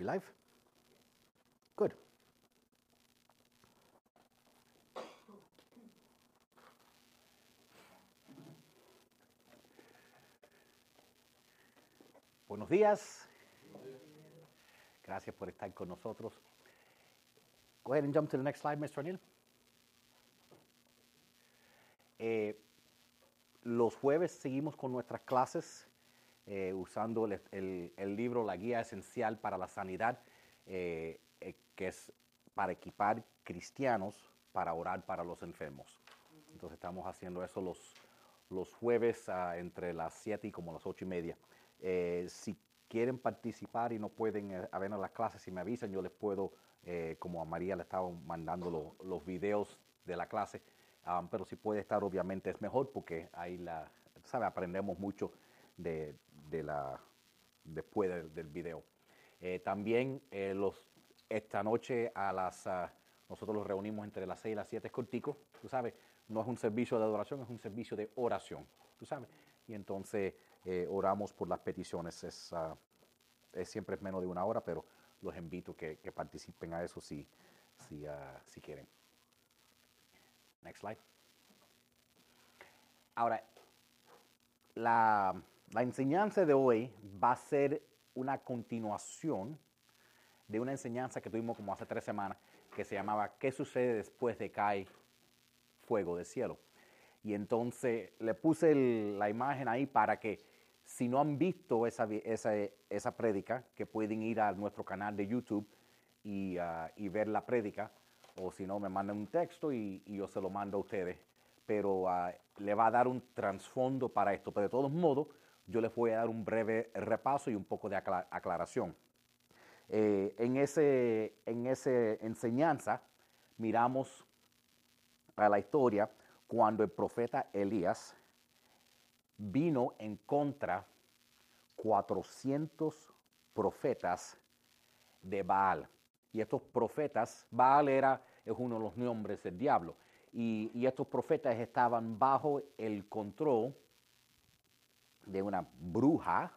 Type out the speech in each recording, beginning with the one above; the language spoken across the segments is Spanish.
Live? Good. Buenos días. Gracias por estar con nosotros. Go ahead and jump to the next slide, Mr. O'Neill. Eh, los jueves seguimos con nuestras clases eh, usando el, el- el libro La Guía Esencial para la Sanidad, eh, eh, que es para equipar cristianos para orar para los enfermos. Entonces estamos haciendo eso los, los jueves ah, entre las 7 y como las 8 y media. Eh, si quieren participar y no pueden eh, ver las clases, si me avisan, yo les puedo, eh, como a María le estaba mandando lo- los videos de la clase, ah, pero si puede estar, obviamente es mejor porque ahí la, sabe, aprendemos mucho de, de la, después del, video. Eh, también eh, los, esta noche a las, ah, nosotros los reunimos entre las 6 y las 7, es cortico, tú sabes, no es un servicio de adoración, es un servicio de oración, tú sabes. Y entonces eh, oramos por las peticiones, es, ah, es siempre es menos de una hora, pero los invito que, que participen a eso si, si, ah, si quieren. Next slide. Ahora, la, la enseñanza de hoy va a ser una continuación de una enseñanza que tuvimos como hace tres semanas que se llamaba ¿Qué sucede después de cae fuego del cielo? Y entonces le puse la imagen ahí para que si no han visto esa, esa, esa prédica, que pueden ir a nuestro canal de YouTube y, ah, y ver la prédica, o si no, me mandan un texto y, y yo se lo mando a ustedes. Pero ah, le va a dar un trasfondo para esto. Pero de todos modos, yo les voy a dar un breve repaso y un poco de acla- aclaración. Eh, en ese en esa enseñanza miramos a la historia cuando el profeta Elías vino en contra 400 profetas de Baal. Y estos profetas, Baal era, es uno de los nombres del diablo. Y, y estos profetas estaban bajo el control de una bruja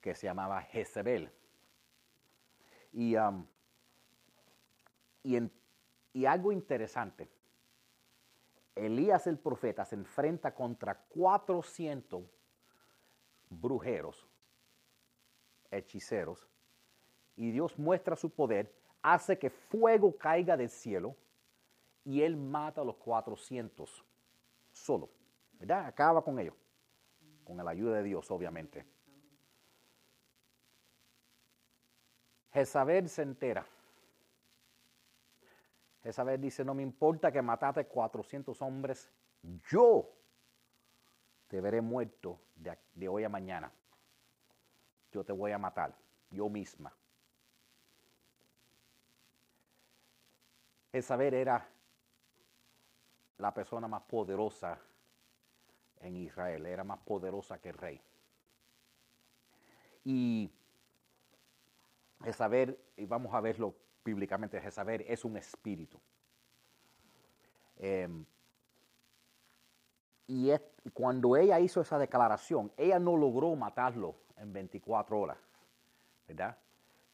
que se llamaba Jezebel. Y, um, y, algo interesante, Elías el profeta se enfrenta contra 400 brujeros, hechiceros, y Dios muestra su poder, hace que fuego caiga del cielo y él mata a los 400 solo, ¿verdad? Acaba con ellos, con la ayuda de Dios, obviamente. Jezabel se entera. Jezabel dice, no me importa que mataste 400 hombres, yo te veré muerto de, hoy a mañana. Yo te voy a matar, yo misma. Jezabel era la persona más poderosa en Israel, era más poderosa que el rey. Y Jezabel, y vamos a verlo bíblicamente, Jezabel es un espíritu. Em, y cuando ella hizo esa declaración, ella no logró matarlo en 24 horas, ¿verdad?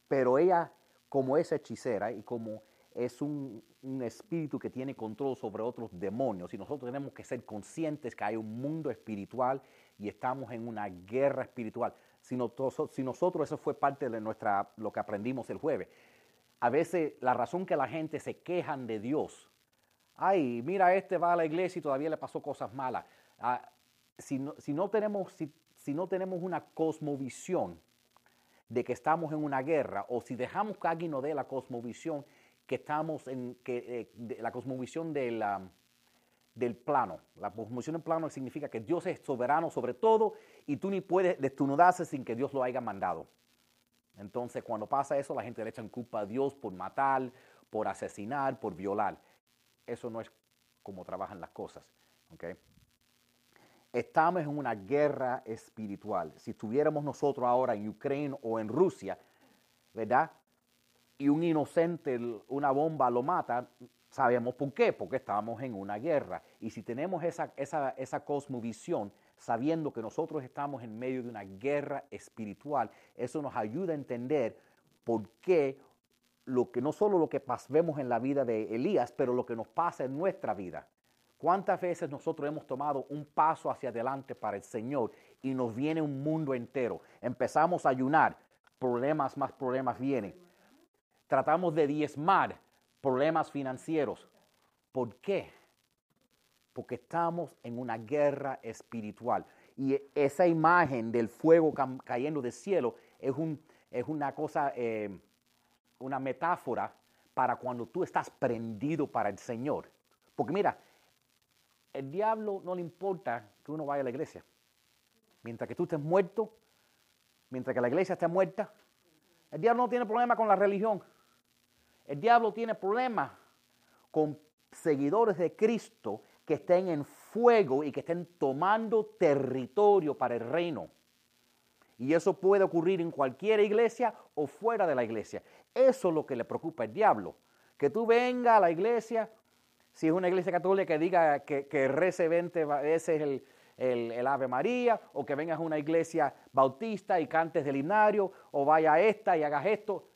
Pero ella, como es hechicera y como es un, un espíritu que tiene control sobre otros demonios, y nosotros tenemos que ser conscientes que hay un mundo espiritual y estamos en una guerra espiritual. Si, nosotros, si nosotros, eso fue parte de nuestra, lo que aprendimos el jueves, a veces la razón que la gente se quejan de Dios, ay, mira, este va a la iglesia y todavía le pasó cosas malas. Ah, si, no, si no tenemos, si, si no tenemos una cosmovisión de que estamos en una guerra, o si dejamos que alguien nos dé la cosmovisión que estamos en, que, eh, la cosmovisión del, plano. La cosmovisión del plano significa que Dios es soberano sobre todo y tú ni puedes desnudarse sin que Dios lo haya mandado. Entonces, cuando pasa eso, la gente le echan culpa a Dios por matar, por asesinar, por violar. Eso no es como trabajan las cosas. ¿ok? Estamos en una guerra espiritual. Si estuviéramos nosotros ahora en Ucrania o en Rusia, ¿verdad? Y un inocente, una bomba lo mata, sabemos por qué, porque estamos en una guerra. Y si tenemos esa, esa, esa cosmovisión, sabiendo que nosotros estamos en medio de una guerra espiritual, eso nos ayuda a entender por qué lo que no solo lo que vemos en la vida de Elías, pero lo que nos pasa en nuestra vida. ¿Cuántas veces nosotros hemos tomado un paso hacia adelante para el Señor y nos viene un mundo entero? Empezamos a ayunar, problemas más problemas vienen. Tratamos de diezmar, problemas financieros. ¿Por qué? Porque estamos en una guerra espiritual. Y esa imagen del fuego cayendo del cielo es, un, es una cosa, eh, una metáfora para cuando tú estás prendido para el Señor. Porque mira, el diablo no le importa que uno vaya a la iglesia. Mientras que tú estés muerto, mientras que la iglesia esté muerta, el diablo no tiene problema con la religión. El diablo tiene problemas con seguidores de Cristo que estén en fuego y que estén tomando territorio para el reino. Y eso puede ocurrir en cualquier iglesia o fuera de la iglesia. Eso es lo que le preocupa al diablo. Que tú vengas a la iglesia, si es una iglesia católica que diga que, que rece 20 veces el, Ave María, o que vengas a una iglesia bautista y cantes del himnario, o vaya a esta y hagas esto.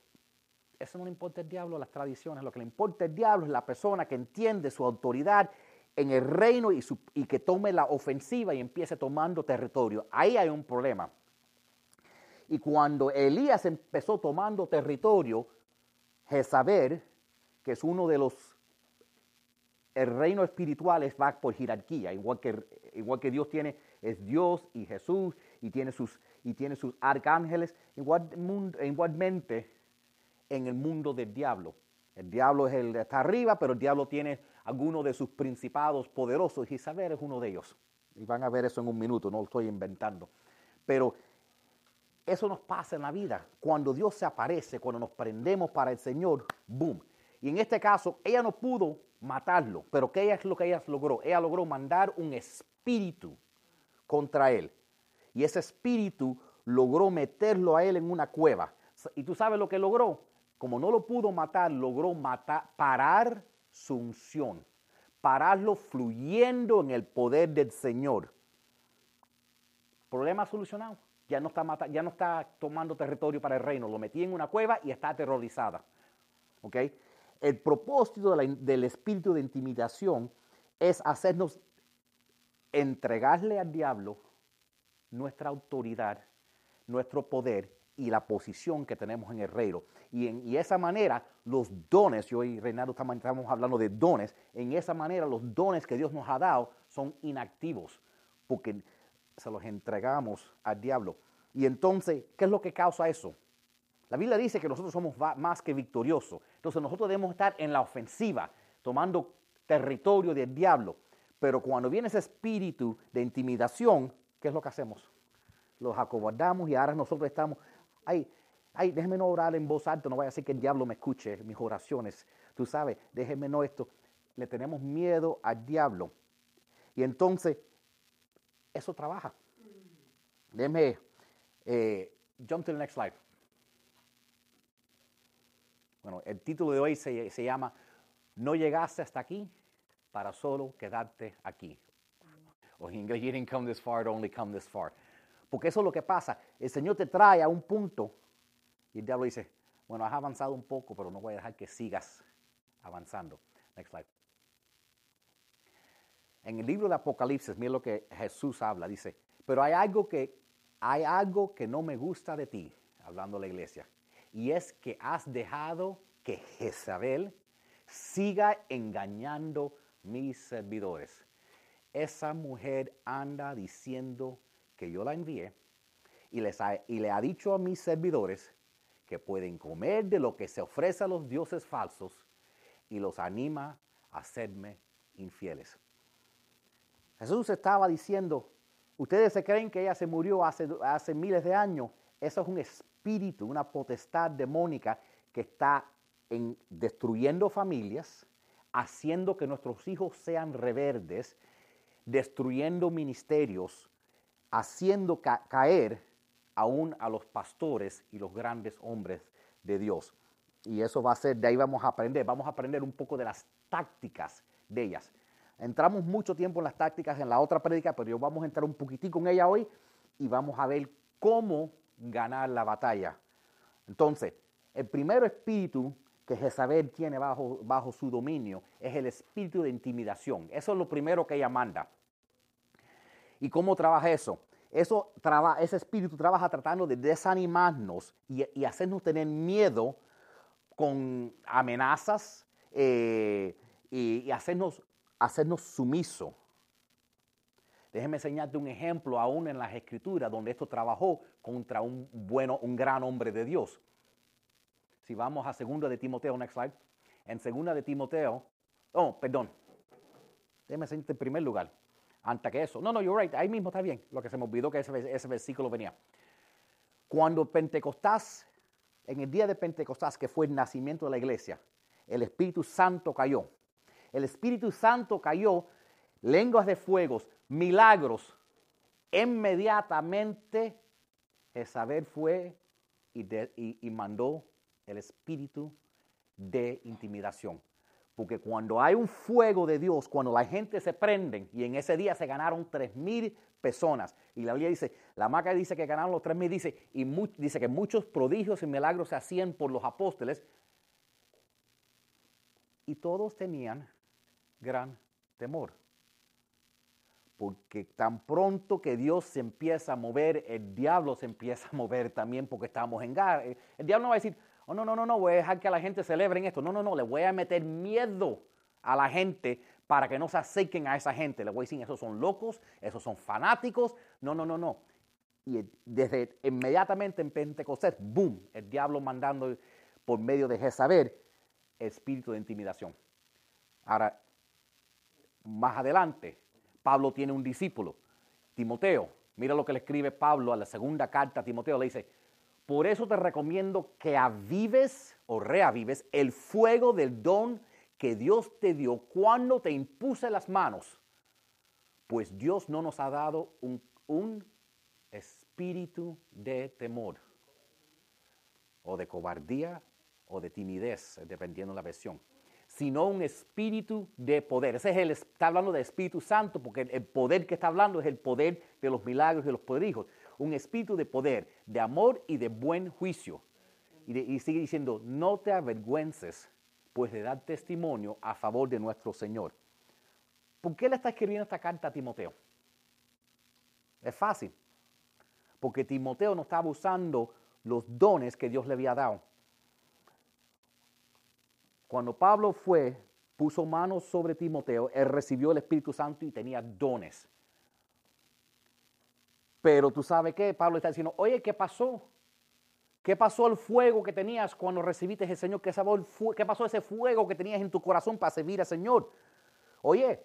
Eso no le importa el diablo las tradiciones, lo que le importa el diablo es la persona que entiende su autoridad en el reino y, que tome la ofensiva y empiece tomando territorio. Ahí hay un problema. Y cuando Elías empezó tomando territorio, Jezabel, que es uno de los, el reino espiritual es va por jerarquía, igual que, igual que Dios tiene, es Dios y Jesús y tiene sus, y tiene sus arcángeles, igual, igualmente en el mundo del diablo. El diablo es el está arriba, pero el diablo tiene algunos de sus principados poderosos y saber es uno de ellos. Y van a ver eso en un minuto, no lo estoy inventando. Pero eso nos pasa en la vida. Cuando Dios se aparece, cuando nos prendemos para el Señor, boom. Y en este caso, ella no pudo matarlo, pero ¿qué es lo que ella logró? Ella logró mandar un espíritu contra él. Y ese espíritu logró meterlo a él en una cueva. ¿Y tú sabes lo que logró? Como no lo pudo matar, logró matar, parar su unción, pararlo fluyendo en el poder del Señor. Problema solucionado. Ya no está, ya no está tomando territorio para el reino. Lo metí en una cueva y está aterrorizada. El propósito del espíritu de intimidación es hacernos entregarle al diablo nuestra autoridad, nuestro poder y la posición que tenemos en el reino. Y en esa manera, los dones, yo y Reinaldo estamos hablando de dones, en esa manera los dones que Dios nos ha dado son inactivos, porque se los entregamos al diablo. Y entonces, ¿qué es lo que causa eso? La Biblia dice que nosotros somos más que victoriosos. Entonces nosotros debemos estar en la ofensiva, tomando territorio del diablo. Pero cuando viene ese espíritu de intimidación, ¿qué es lo que hacemos? Los acobardamos y ahora nosotros estamos Ay, ay, déjeme no orar en voz alta, no vaya a ser que el diablo me escuche mis oraciones. Tú sabes, déjeme no esto. Le tenemos miedo al diablo. Y entonces, eso trabaja. Déjeme, eh, jump to the next slide. Bueno, el título de hoy se, se llama No llegaste hasta aquí para solo quedarte aquí. O en inglés, you didn't come this far to only come this far. Porque eso es lo que pasa. El Señor te trae a un punto y el diablo dice, bueno, has avanzado un poco, pero no voy a dejar que sigas avanzando. Next slide. En el libro de Apocalipsis, mira lo que Jesús habla, dice, pero hay algo que hay algo que no me gusta de ti, hablando de la iglesia, y es que has dejado que Jezabel siga engañando mis servidores. Esa mujer anda diciendo que yo la envié y, les y le ha dicho a mis servidores que pueden comer de lo que se ofrece a los dioses falsos y los anima a serme infieles. Jesús estaba diciendo, ustedes se creen que ella se murió hace, hace miles de años. Eso es un espíritu, una potestad demónica que está en, destruyendo familias, haciendo que nuestros hijos sean reverdes, destruyendo ministerios, haciendo caer aún a los pastores y los grandes hombres de Dios. Y eso va a ser, de ahí vamos a aprender, vamos a aprender un poco de las tácticas de ellas. Entramos mucho tiempo en las tácticas en la otra prédica, pero yo vamos a entrar un poquitico en ella hoy y vamos a ver cómo ganar la batalla. Entonces, el primer espíritu que Jezabel tiene bajo, bajo su dominio es el espíritu de intimidación. Eso es lo primero que ella manda. ¿Y cómo trabaja eso? Eso ese espíritu trabaja tratando de desanimarnos y, hacernos tener miedo con amenazas eh, y, hacernos, hacernos sumiso. Déjeme enseñarte un ejemplo aún en las escrituras donde esto trabajó contra un bueno, un gran hombre de Dios. Si vamos a segunda de Timoteo, next slide. En segunda de Timoteo, oh, perdón. Déjeme enseñarte en primer lugar. Antes que eso. No, no, you're right. Ahí mismo está bien. Lo que se me olvidó que ese, versículo venía. Cuando Pentecostés, en el día de Pentecostés, que fue el nacimiento de la iglesia, el Espíritu Santo cayó. El Espíritu Santo cayó, lenguas de fuegos, milagros. Inmediatamente Jezabel fue y mandó el espíritu de intimidación. Porque cuando hay un fuego de Dios, cuando la gente se prende, y en ese día se ganaron tres mil personas, y la Biblia dice, la marca dice que ganaron los tres mil, dice, y dice que muchos prodigios y milagros se hacían por los apóstoles, y todos tenían gran temor. Porque tan pronto que Dios se empieza a mover, el diablo se empieza a mover también porque estamos en guerra. El diablo no va a decir, oh, no, no, no, no, voy a dejar que la gente celebre en esto. No, no, no, le voy a meter miedo a la gente para que no se acerquen a esa gente. Le voy a decir, esos son locos, esos son fanáticos. No, no, no, no. Y desde inmediatamente en Pentecostés, boom, el diablo mandando por medio de Jezabel espíritu de intimidación. Ahora, más adelante, Pablo tiene un discípulo, Timoteo. Mira lo que le escribe Pablo a la segunda carta a Timoteo. Le dice, por eso te recomiendo que avives o reavives el fuego del don que Dios te dio cuando te impuse las manos. Pues Dios no nos ha dado un, espíritu de temor o de cobardía o de timidez, dependiendo de la versión, sino un espíritu de poder. Ese es el, está hablando de Espíritu Santo, porque el poder que está hablando es el poder de los milagros y los poderes un espíritu de poder, de amor y de buen juicio. Y, sigue diciendo, no te avergüences, pues de dar testimonio a favor de nuestro Señor. ¿Por qué le está escribiendo esta carta a Timoteo? Es fácil. Porque Timoteo no estaba usando los dones que Dios le había dado. Cuando Pablo fue, puso manos sobre Timoteo, él recibió el Espíritu Santo y tenía dones. Pero tú sabes qué, Pablo está diciendo, oye, ¿qué pasó? ¿Qué pasó el fuego que tenías cuando recibiste ese Señor? ¿Qué, ¿Qué pasó ese fuego que tenías en tu corazón para servir al Señor? Oye,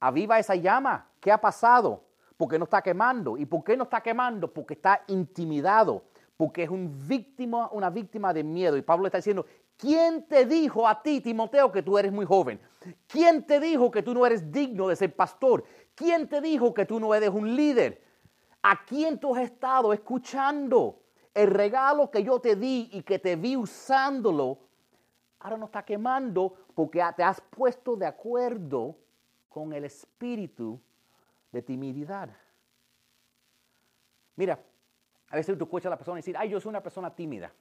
aviva esa llama. ¿Qué ha pasado? Porque no está quemando. ¿Y por qué no está quemando? Porque está intimidado. Porque es un víctima, una víctima de miedo. Y Pablo está diciendo, ¿quién te dijo a ti, Timoteo, que tú eres muy joven? ¿Quién te dijo que tú no eres digno de ser pastor? ¿Quién te dijo que tú no eres un líder? ¿A quién tú has estado escuchando? El regalo que yo te di y que te vi usándolo, ahora no está quemando porque te has puesto de acuerdo con el espíritu de timididad. Mira, a veces tú escuchas a la persona decir, ay, yo soy una persona tímida.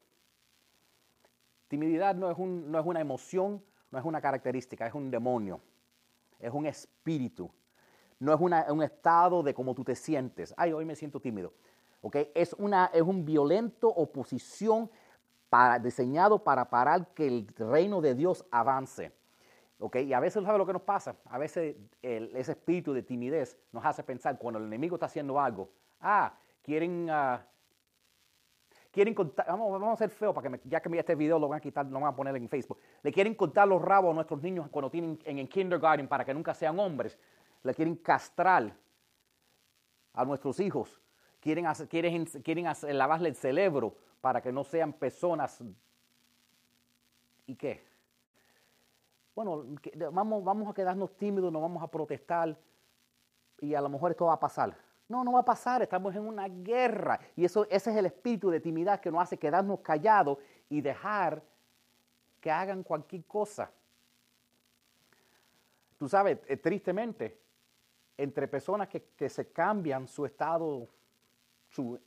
Timididad no es, no es una emoción, no es una característica, es un demonio, es un espíritu no es un estado de cómo tú te sientes. Ay, hoy me siento tímido. ¿Okay? Es, una, es un violento oposición para, diseñado para parar que el reino de Dios avance. ¿Okay? Y a veces, ¿sabe lo que nos pasa? A veces ese espíritu de timidez nos hace pensar cuando el enemigo está haciendo algo, ah, quieren, uh, quieren contar, vamos, vamos, a ser feo para que ya que me este video lo van a quitar, lo van a poner en Facebook. Le quieren contar los rabos a nuestros niños cuando tienen en el kindergarten para que nunca sean hombres le quieren castrar a nuestros hijos, quieren, quieren, quieren lavarle el cerebro para que no sean personas. ¿Y qué? Bueno, vamos, vamos a quedarnos tímidos, no vamos a protestar y a lo mejor esto va a pasar. No, no va a pasar, estamos en una guerra. Y eso, ese es el espíritu de timidez que nos hace quedarnos callados y dejar que hagan cualquier cosa. Tú sabes, eh, tristemente, entre personas que, se cambian su estado, su,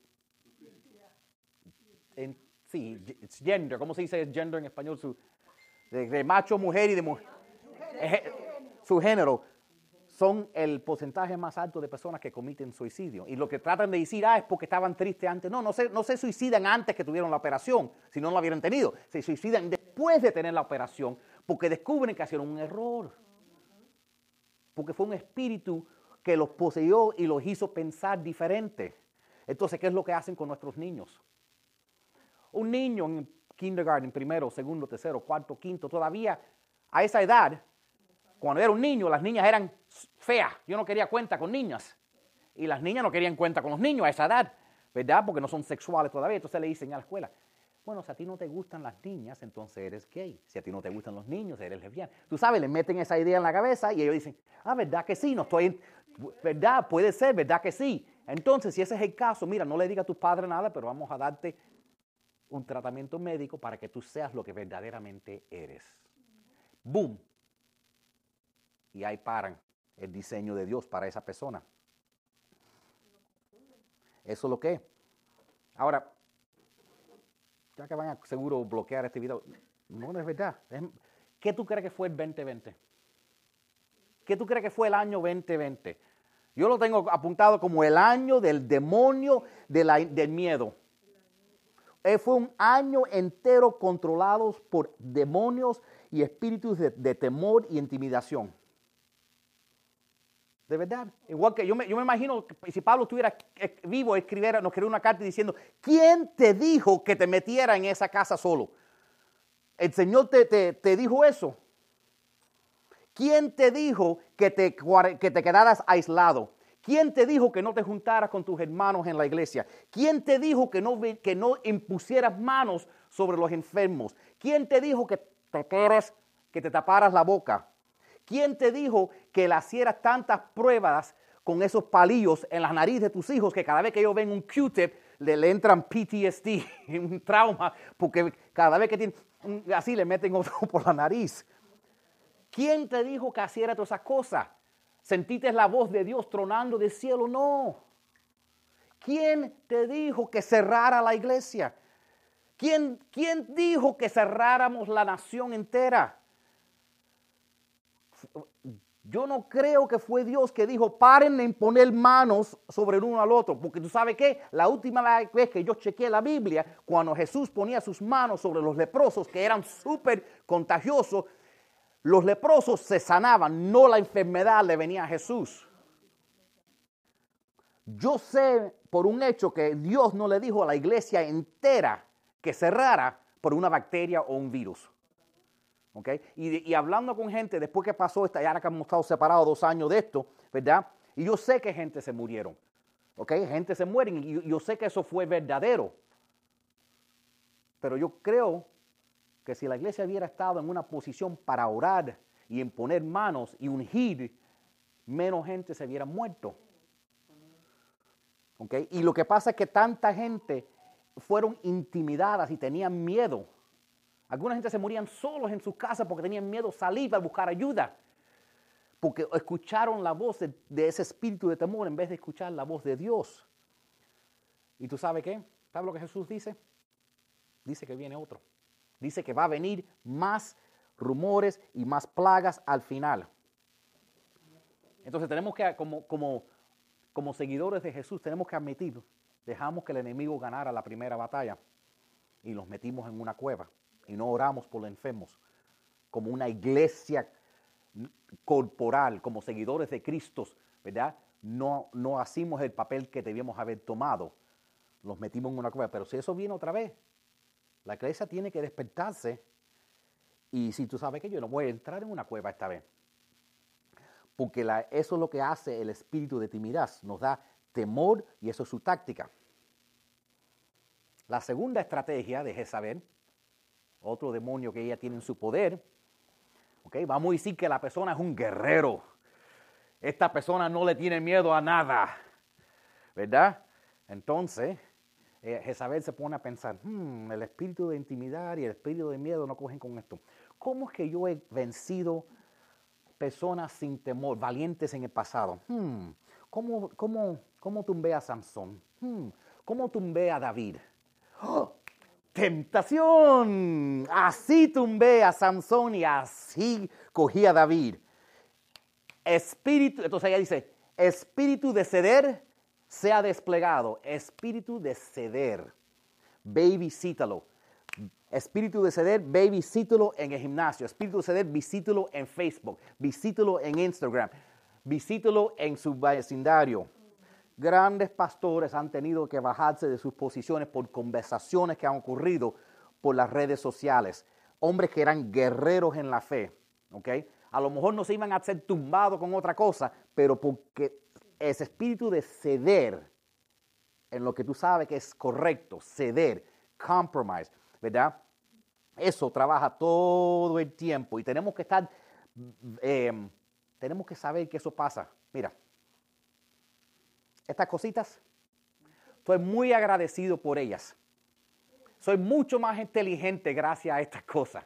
sí, gender, ¿cómo se dice gender en español? Su, de, macho, mujer y de mujer. Su género son el porcentaje más alto de personas que cometen suicidio. Y lo que tratan de decir, ah, es porque estaban tristes antes. No, no se, no se suicidan antes que tuvieron la operación, si no la hubieran tenido. Se suicidan después de tener la operación porque descubren que hicieron un error. Porque fue un espíritu que los poseyó y los hizo pensar diferente. Entonces, ¿qué es lo que hacen con nuestros niños? Un niño en kindergarten, primero, segundo, tercero, cuarto, quinto, todavía a esa edad, cuando era un niño, las niñas eran feas. Yo no quería cuenta con niñas. Y las niñas no querían cuenta con los niños a esa edad, ¿verdad? Porque no son sexuales todavía. Entonces le dicen a la escuela, bueno, si a ti no te gustan las niñas, entonces eres gay. Si a ti no te gustan los niños, eres lesbiana. Tú sabes, le meten esa idea en la cabeza y ellos dicen, ah, ¿verdad que sí? No estoy, ¿verdad? Puede ser, ¿verdad que sí? Entonces, si ese es el caso, mira, no le diga a tu padre nada, pero vamos a darte un tratamiento médico para que tú seas lo que verdaderamente eres. ¡Boom! Y ahí paran el diseño de Dios para esa persona. Eso es lo que Ahora, ya que van a seguro bloquear este video, no, es verdad. ¿Qué tú crees que fue el 2020? ¿Qué tú crees que fue el año 2020? Yo lo tengo apuntado como el año del demonio del miedo. Eh, fue un año entero controlados por demonios y espíritus de, temor y intimidación. De verdad. Igual que yo me, imagino que si Pablo estuviera vivo, escribiera, nos escribiera una carta diciendo, ¿quién te dijo que te metiera en esa casa solo? El Señor te, te, dijo eso. ¿Quién te dijo que te, que te quedaras aislado? ¿Quién te dijo que no te juntaras con tus hermanos en la iglesia? ¿Quién te dijo que no, que no impusieras manos sobre los enfermos? ¿Quién te dijo que te, que te taparas la boca? ¿Quién te dijo que le hicieras tantas pruebas con esos palillos en la nariz de tus hijos que cada vez que ellos ven un Q-tip le, entran PTSD, un trauma, porque cada vez que tienen, así le meten otro por la nariz? ¿Quién te dijo que hiciera todas esas cosas? ¿Sentiste la voz de Dios tronando del cielo? No. ¿Quién te dijo que cerrara la iglesia? ¿Quién, ¿Quién dijo que cerráramos la nación entera? Yo no creo que fue Dios que dijo, paren de imponer manos sobre el uno al otro, porque tú sabes qué, la última vez que yo chequeé la Biblia, cuando Jesús ponía sus manos sobre los leprosos, que eran súper contagiosos, los leprosos se sanaban, no la enfermedad le venía a Jesús. Yo sé por un hecho que Dios no le dijo a la iglesia entera que cerrara por una bacteria o un virus. ¿Okay? Y, hablando con gente después que pasó esta, ya que hemos estado separados dos años de esto, ¿verdad? Y yo sé que gente se murieron. ¿Ok? Gente se muere y yo sé que eso fue verdadero. Pero yo creo que si la iglesia hubiera estado en una posición para orar y en poner manos y ungir, menos gente se hubiera muerto. ¿Okay? Y lo que pasa es que tanta gente fueron intimidadas y tenían miedo. Alguna gente se morían solos en sus casas porque tenían miedo salir para buscar ayuda. Porque escucharon la voz de, ese espíritu de temor en vez de escuchar la voz de Dios. ¿Y tú sabes qué? ¿Sabes lo que Jesús dice? Dice que viene otro. Dice que va a venir más rumores y más plagas al final. Entonces tenemos que, como, como, como seguidores de Jesús, tenemos que admitir, dejamos que el enemigo ganara la primera batalla y los metimos en una cueva y no oramos por los enfermos, como una iglesia corporal, como seguidores de Cristo, ¿verdad? No, no hacemos el papel que debíamos haber tomado, los metimos en una cueva, pero si eso viene otra vez, la iglesia tiene que despertarse. Y si tú sabes que yo no voy a entrar en una cueva esta vez. Porque eso es lo que hace el espíritu de timidez. Nos da temor y eso es su táctica. La segunda estrategia de Jezabel, otro demonio que ella tiene en su poder, okay, vamos a decir que la persona es un guerrero. Esta persona no le tiene miedo a nada, ¿verdad? Entonces, eh, Jezabel se pone a pensar, hmm, el espíritu de intimidad y el espíritu de miedo no cogen con esto. ¿Cómo es que yo he vencido personas sin temor, valientes en el pasado? Hmm, ¿cómo, cómo, cómo tumbé a Sansón? Hmm, ¿Cómo tumbé a David? Tentación. Así tumbé a Sansón y así cogí a David. Espíritu, entonces ella dice, espíritu de ceder sea desplegado. Espíritu de ceder. Ve visítalo. Espíritu de ceder, ve visítalo en el gimnasio. Espíritu de ceder, visítalo en Facebook. Visítalo en Instagram. Visítalo en su vecindario. Grandes pastores han tenido que bajarse de sus posiciones por conversaciones que han ocurrido por las redes sociales. Hombres que eran guerreros en la fe, ¿ok? A lo mejor no se iban a ser tumbados con otra cosa, pero porque ese espíritu de ceder en lo que tú sabes que es correcto, ceder, compromise, ¿verdad? Eso trabaja todo el tiempo y tenemos que estar, eh, tenemos que saber que eso pasa. Mira, estas cositas, estoy muy agradecido por ellas. Soy mucho más inteligente gracias a estas cosas.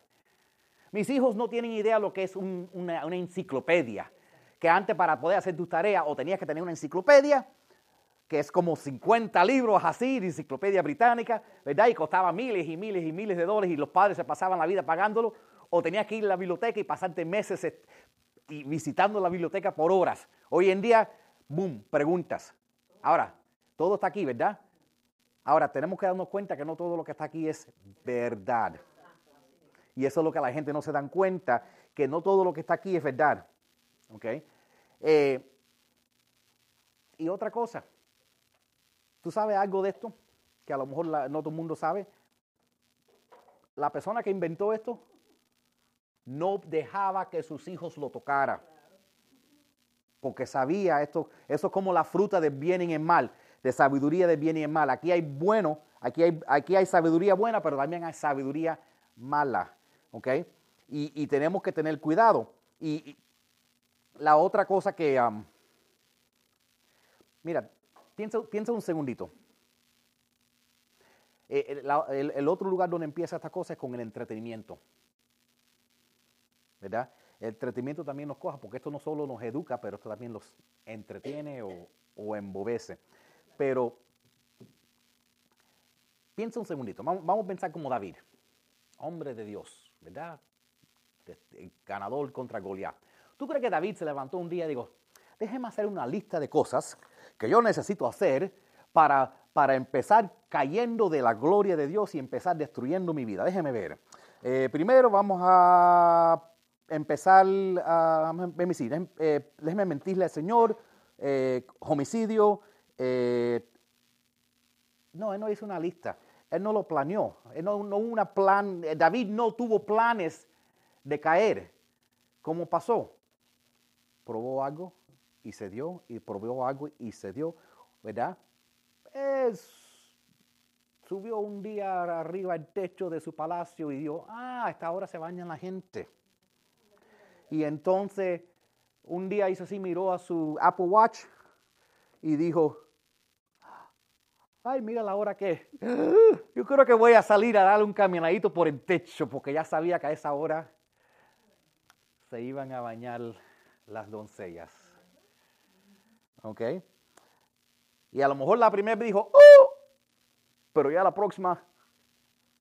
Mis hijos no tienen idea lo que es una, enciclopedia. Que antes para poder hacer tus tareas o tenías que tener una enciclopedia, que es como 50 libros así, de enciclopedia británica, ¿verdad? Y costaba miles y miles y miles de dólares y los padres se pasaban la vida pagándolo. O tenías que ir a la biblioteca y pasarte meses visitando la biblioteca por horas. Hoy en día, boom, preguntas. Ahora, todo está aquí, ¿verdad? Ahora, tenemos que darnos cuenta que no todo lo que está aquí es verdad. Y eso es lo que la gente no se dan cuenta, que no todo lo que está aquí es verdad. ¿Ok? Eh, y otra cosa, ¿tú sabes algo de esto? Que a lo mejor no todo el mundo sabe. La persona que inventó esto no dejaba que sus hijos lo tocaran porque sabía esto, eso es como la fruta del bien y el mal, de sabiduría del bien y el mal. Aquí hay bueno, aquí hay, aquí hay sabiduría buena, pero también hay sabiduría mala, ¿ok? Y, tenemos que tener cuidado. Y, la otra cosa que, mira, piensa, piensa un segundito. Eh, el, el, otro lugar donde empieza esta cosa es con el entretenimiento. ¿Verdad? El entretenimiento también nos coja, porque esto no solo nos educa, pero esto también los entretiene o, embobece. Pero piensa un segundito, vamos, a pensar como David, hombre de Dios, ¿verdad? ganador contra Goliat. ¿Tú crees que David se levantó un día y dijo, déjeme hacer una lista de cosas que yo necesito hacer para, para empezar cayendo de la gloria de Dios y empezar destruyendo mi vida? Déjeme ver. Eh, primero vamos a empezar a, decir, eh, déjeme mentirle al Señor, eh, homicidio. Eh, no, él no hizo una lista. Él no lo planeó. Él no, no una plan, David no tuvo planes de caer. ¿Cómo pasó? Probó algo y se dio, y probó algo y se dio, ¿verdad? Subió un día arriba al techo de su palacio y dijo, ah, a esta hora se baña la gente. Y entonces un día hizo así, miró a su Apple Watch y dijo, ay, mira la hora que yo creo que voy a salir a darle un caminadito por el techo porque ya sabía que a esa hora se iban a bañar las doncellas. ¿Ok? Y a lo mejor la primera dijo, ¡oh! Pero ya la próxima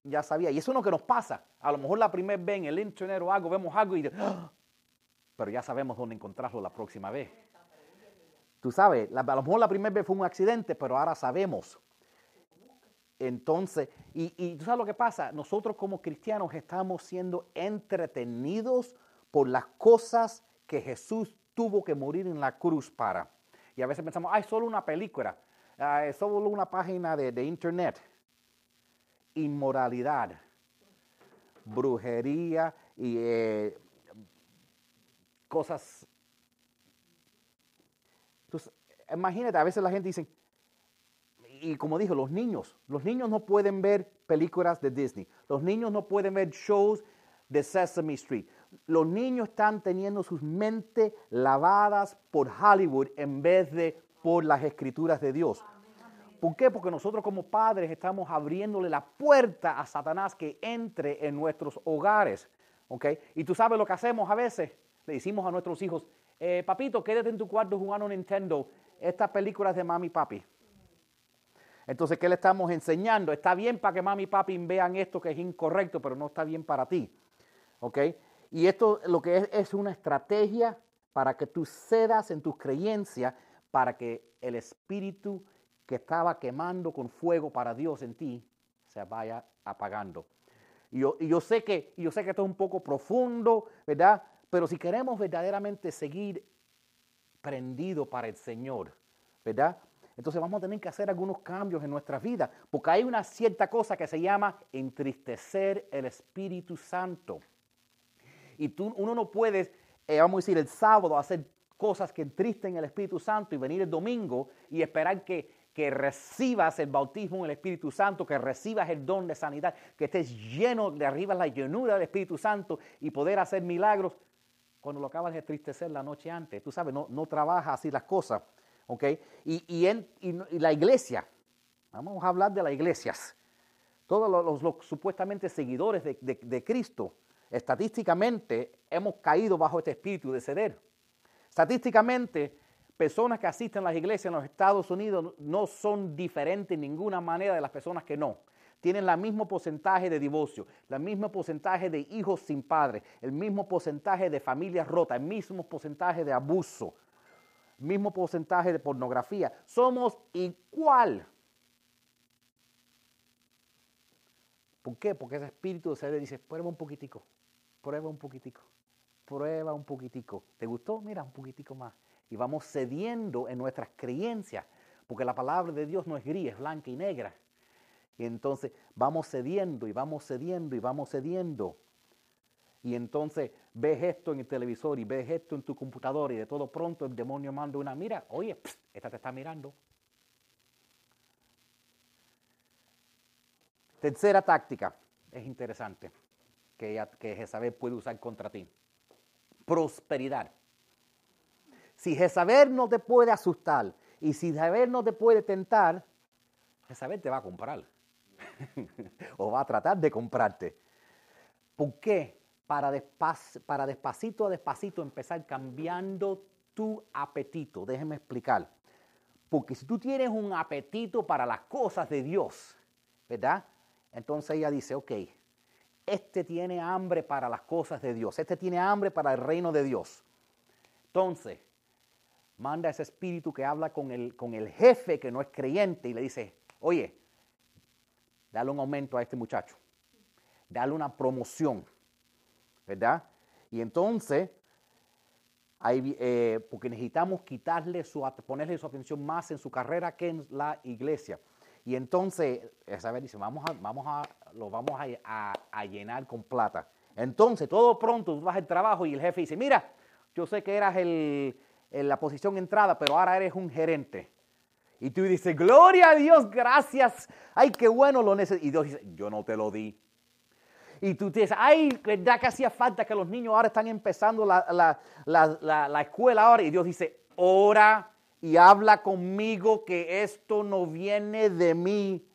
ya sabía. Y eso es lo que nos pasa. A lo mejor la primera vez en el internet o algo, vemos algo y ¡oh! Pero ya sabemos dónde encontrarlo la próxima vez. Tú sabes, a lo mejor la primera vez fue un accidente, pero ahora sabemos. Entonces, y, tú sabes lo que pasa, nosotros como cristianos estamos siendo entretenidos por las cosas que Jesús tuvo que morir en la cruz para. Y a veces pensamos, ay, solo una película, es solo una página de, de internet. Inmoralidad, brujería y eh, cosas. Entonces, imagínate, a veces la gente dice, y como dijo, los niños, los niños no pueden ver películas de Disney, los niños no pueden ver shows de Sesame Street. Los niños están teniendo sus mentes lavadas por Hollywood en vez de por las escrituras de Dios. ¿Por qué? Porque nosotros como padres estamos abriéndole la puerta a Satanás que entre en nuestros hogares. ¿ok? Y tú sabes lo que hacemos a veces. Le decimos a nuestros hijos, eh, papito, quédate en tu cuarto jugando Nintendo. Estas películas de mami y papi. Entonces, ¿qué le estamos enseñando? Está bien para que mami y papi vean esto que es incorrecto, pero no está bien para ti. ¿Ok? Y esto lo que es es una estrategia para que tú cedas en tus creencias, para que el espíritu que estaba quemando con fuego para Dios en ti se vaya apagando. Y yo, y yo, sé que, yo sé que esto es un poco profundo, ¿verdad? Pero si queremos verdaderamente seguir prendido para el Señor, ¿verdad? Entonces vamos a tener que hacer algunos cambios en nuestra vida, porque hay una cierta cosa que se llama entristecer el Espíritu Santo. Y tú, uno no puede, eh, vamos a decir, el sábado hacer cosas que entristen el Espíritu Santo y venir el domingo y esperar que, que recibas el bautismo en el Espíritu Santo, que recibas el don de sanidad, que estés lleno de arriba la llenura del Espíritu Santo y poder hacer milagros cuando lo acabas de entristecer la noche antes. Tú sabes, no, no trabaja así las cosas. ¿ok? Y, en, la iglesia, vamos a hablar de las iglesias, todos los, supuestamente seguidores de, Cristo, estadísticamente hemos caído bajo este espíritu de ceder. Estadísticamente, personas que asisten a las iglesias en los Estados Unidos no son diferentes en ninguna manera de las personas que no. Tienen el mismo porcentaje de divorcio, el mismo porcentaje de hijos sin padre, el mismo porcentaje de familias rotas, el mismo porcentaje de abuso, mismo porcentaje de pornografía. Somos igual. ¿Por qué? Porque ese espíritu de ser dice, prueba un poquitico, prueba un poquitico, prueba un poquitico. ¿Te gustó? Mira, un poquitico más. Y vamos cediendo en nuestras creencias, porque la palabra de Dios no es gris, es blanca y negra. Y entonces vamos cediendo y vamos cediendo y vamos cediendo. Y entonces ves esto en el televisor y ves esto en tu computadora y de todo pronto el demonio manda una mira, oye, esta te está mirando. Tercera táctica, es interesante, que, que Jezabel puede usar contra ti. Prosperidad. Si Jezabel no te puede asustar y si Jezabel no te puede tentar, Jezabel te va a comprar. o va a tratar de comprarte. ¿Por qué? para, despacito a despacito empezar cambiando tu apetito. Déjeme explicar. Porque si tú tienes un apetito para las cosas de Dios, ¿verdad? Entonces ella dice, ok, este tiene hambre para las cosas de Dios, este tiene hambre para el reino de Dios. Entonces, manda ese espíritu que habla con el, con el jefe que no es creyente y le dice, oye, dale un aumento a este muchacho, dale una promoción, ¿verdad? Y entonces, eh, porque necesitamos quitarle su, ponerle su atención más en su carrera que en la iglesia. Y entonces, Isabel dice, vamos a, vamos a, lo vamos a, llenar con plata. Entonces, todo pronto tú vas al trabajo y el jefe dice, mira, yo sé que eras el, en la posición entrada, pero ahora eres un gerente. Y tú dices, gloria a Dios, gracias. Ay, qué bueno lo necesito. Y Dios dice, yo no te lo di y tú dices, ay, ¿verdad que hacía falta que los niños ahora están empezando la, la, escuela ahora? Y Dios dice, ora y habla conmigo que esto no viene de mí.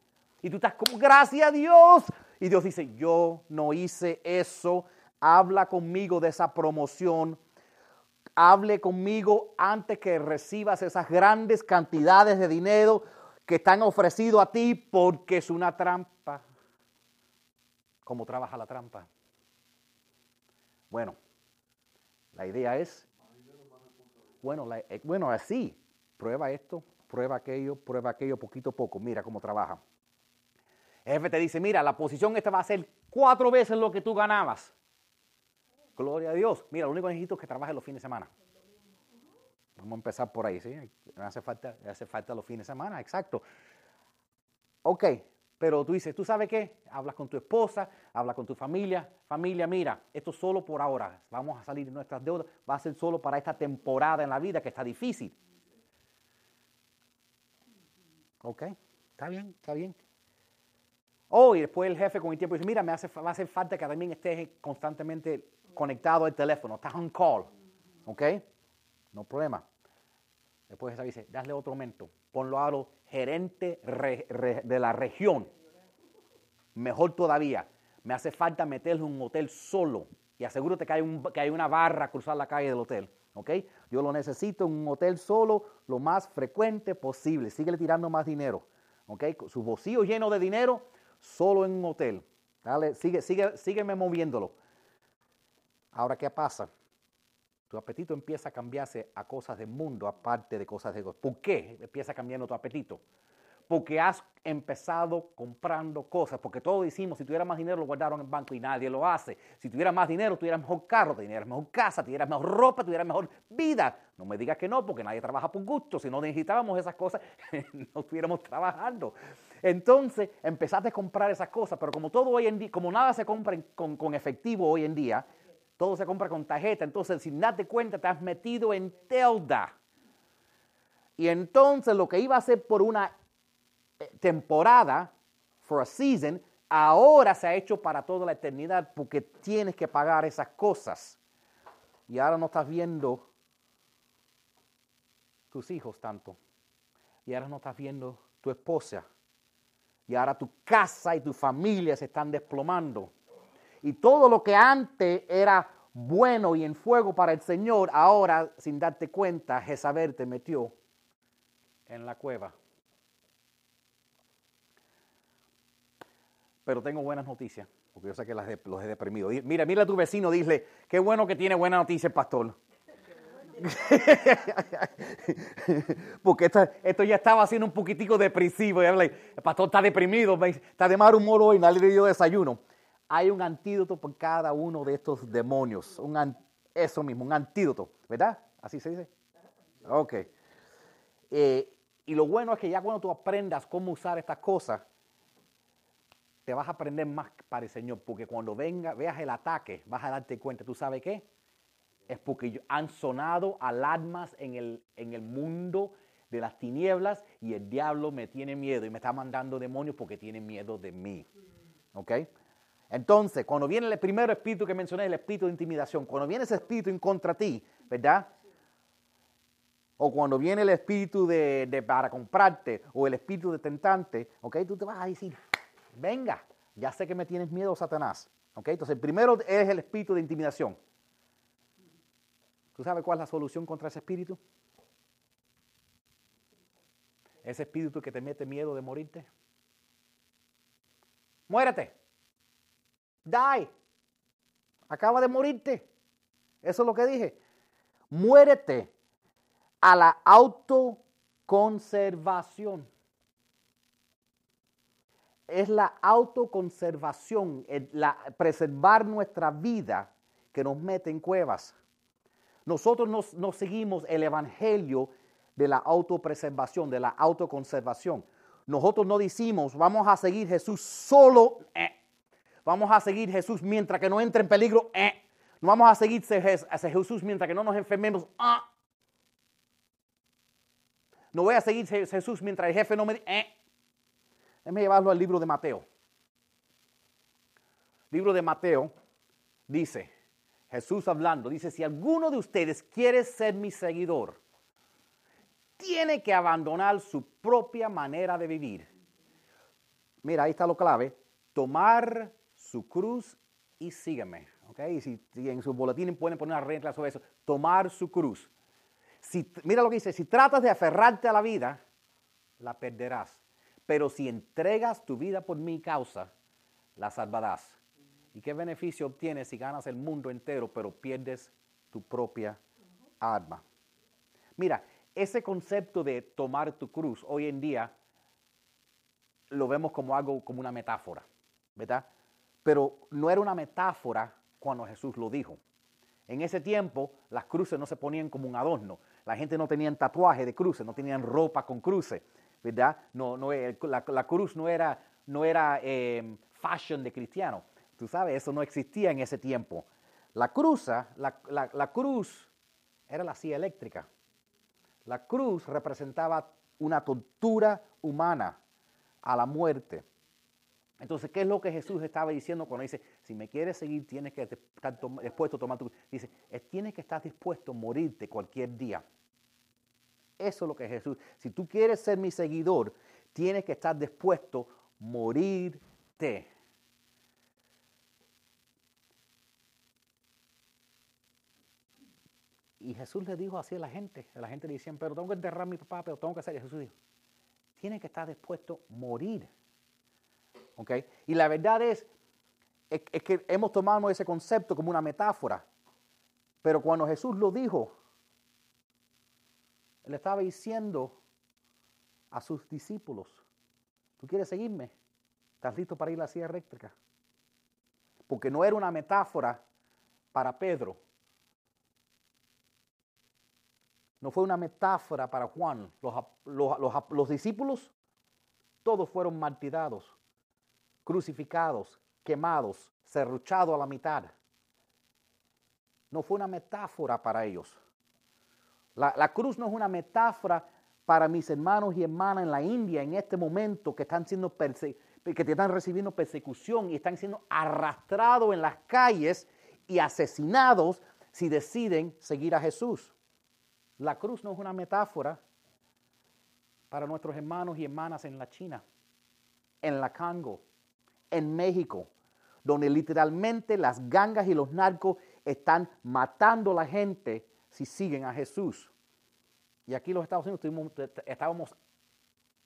Y tú estás como, gracias a Dios. Y Dios dice, yo no hice eso. Habla conmigo de esa promoción. Hable conmigo antes que recibas esas grandes cantidades de dinero que están ofrecidos a ti porque es una trampa cómo trabaja la trampa. Bueno, la idea es, bueno, eh, bueno, así, prueba esto, prueba aquello, prueba aquello, poquito a poco, mira cómo trabaja. El jefe te dice, mira, la posición esta va a ser cuatro veces lo que tú ganabas. Gloria a Dios. Mira, lo único que necesito es que trabajes los fines de semana. Vamos a empezar por ahí, ¿sí? Me hace falta, me hace falta los fines de semana, exacto. Ok, pero tú dices, ¿tú sabes qué? Hablas con tu esposa, hablas con tu familia. Familia, mira, esto solo por ahora. Vamos a salir de nuestras deudas. Va a ser solo para esta temporada en la vida que está difícil. Ok, está bien, está bien. Oh, y después el jefe con el tiempo dice, mira, me hace, falta que también estés constantemente conectado al teléfono, estás on call. Ok, no problema. Después esa dice, dale otro momento, ponlo a los gerente de la región. Mejor todavía, me hace falta meterle un hotel solo y asegúrate que hay, un, que hay una barra a cruzar la calle del hotel. ¿ok? Yo lo necesito en un hotel solo lo más frecuente posible. Síguele tirando más dinero. ¿ok? Su bolsillo lleno de dinero, solo en un hotel. Dale, sigue, sigue, sígueme moviéndolo. Ahora, ¿qué pasa? Tu apetito empieza a cambiarse a cosas del mundo, aparte de cosas de Dios. ¿Por qué empieza cambiando tu apetito? Porque has empezado comprando cosas, porque todos decimos, si tuviera más dinero lo guardaron en el banco y nadie lo hace. Si tuviera más dinero, tuvieras mejor carro, tuvieras mejor casa, tuvieras mejor ropa, tuvieras mejor vida. No me digas que no, porque nadie trabaja por gusto. Si no necesitábamos esas cosas, no estuviéramos trabajando. Entonces empezaste a comprar esas cosas, pero como todo hoy en día, como nada se compra con, con efectivo hoy en día, todo se compra con tarjeta. Entonces, sin darte cuenta, te has metido en deuda. Y entonces lo que iba a ser por una eh, temporada, for a season, ahora se ha hecho para toda la eternidad porque tienes que pagar esas cosas. Y ahora no estás viendo tus hijos tanto. Y ahora no estás viendo tu esposa. Y ahora tu casa y tu familia se están desplomando. Y todo lo que antes era bueno y en fuego para el Señor, ahora, sin darte cuenta, Jezabel te metió en la cueva. Pero tengo buenas noticias, porque yo sé que las los he deprimido. Mira, mira a tu vecino, dile, qué bueno que tiene buena noticia el pastor. porque esto, esto, ya estaba siendo un poquitico depresivo. El pastor está deprimido, está de mal humor hoy, nadie le dio desayuno hay un antídoto por cada uno de estos demonios. Un, eso mismo, un antídoto, ¿verdad? Así se dice. Ok. Eh, y lo bueno es que ya cuando tú aprendas cómo usar estas cosas, te vas a aprender más para el Señor, porque cuando venga, veas el ataque, vas a darte cuenta, ¿tú sabes qué? Es porque han sonado alarmas en el, en el mundo de las tinieblas y el diablo me tiene miedo y me está mandando demonios porque tiene miedo de mí. ¿Ok? Entonces, cuando viene el primer espíritu que mencioné, el espíritu de intimidación, cuando viene ese espíritu en contra ti, ¿verdad? O cuando viene el espíritu de, para comprarte o el espíritu de tentante, ¿ok? Tú te vas a decir, venga, ya sé que me tienes miedo, Satanás. ¿Ok? Entonces, el primero es el espíritu de intimidación. ¿Tú sabes cuál es la solución contra ese espíritu? Ese espíritu que te mete miedo de morirte. Muérete die. Acaba de morirte. Eso es lo que dije. Muérete a la autoconservación. Es la autoconservación, la, preservar nuestra vida que nos mete en cuevas. Nosotros no seguimos el evangelio de la autopreservación, de la autoconservación. Nosotros no decimos, vamos a seguir Jesús solo. Eh, Vamos a seguir Jesús mientras que no entre en peligro. Eh. No vamos a seguir a Jesús mientras que no nos enfermemos. Ah. No voy a seguir Jesús mientras el jefe no me dice. Eh. Llevarlo al libro de Mateo. Libro de Mateo dice, Jesús hablando, dice, si alguno de ustedes quiere ser mi seguidor, tiene que abandonar su propia manera de vivir. Mira, ahí está lo clave. Tomar su cruz y sígueme. ¿okay? Y si, en su boletín pueden poner una regla sobre eso, tomar su cruz. Si, mira lo que dice, si tratas de aferrarte a la vida, la perderás. Pero si entregas tu vida por mi causa, la salvarás. ¿Y qué beneficio obtienes si ganas el mundo entero, pero pierdes tu propia alma? Mira, ese concepto de tomar tu cruz hoy en día lo vemos como algo, como una metáfora, ¿verdad? Pero no era una metáfora cuando Jesús lo dijo. En ese tiempo las cruces no se ponían como un adorno. La gente no tenía tatuaje de cruces, no tenían ropa con cruces, ¿verdad? No, no, eh, la, cruz no era, no era em, fashion de cristiano. Tú sabes, eso no existía en ese tiempo. La, la, la cruz era la silla eléctrica. La cruz representaba una tortura humana a la muerte. Entonces, ¿qué es lo que Jesús estaba diciendo cuando dice, si me quieres seguir, tienes que estar dispuesto a tomar tu... Dice, tienes que estar dispuesto a morirte cualquier día. Eso es lo que Jesús... Si tú quieres ser mi seguidor, tienes que estar dispuesto a morirte. Y Jesús le dijo así a la gente. A la gente le decían, pero tengo que enterrar a mi papá, pero tengo que hacer. Y Jesús dijo, tiene que estar dispuesto a morir. Y la verdad es, es, que hemos tomado ese concepto como una metáfora. Pero cuando Jesús lo dijo, Él estaba diciendo a sus discípulos, ¿tú quieres seguirme? ¿Estás listo para ir a la silla eléctrica? Porque no era una metáfora para Pedro. No fue una metáfora para Juan. Los, discípulos, todos fueron martirados, crucificados, quemados, serruchados a la mitad. No fue una metáfora para ellos. La, la, cruz no es una metáfora para mis hermanos y hermanas en la India en este momento que están siendo que están recibiendo persecución y están siendo arrastrados en las calles y asesinados si deciden seguir a Jesús. La cruz no es una metáfora para nuestros hermanos y hermanas en la China, en la Congo, en México, donde literalmente las gangas y los narcos están matando a la gente si siguen a Jesús. Y aquí los Estados Unidos estábamos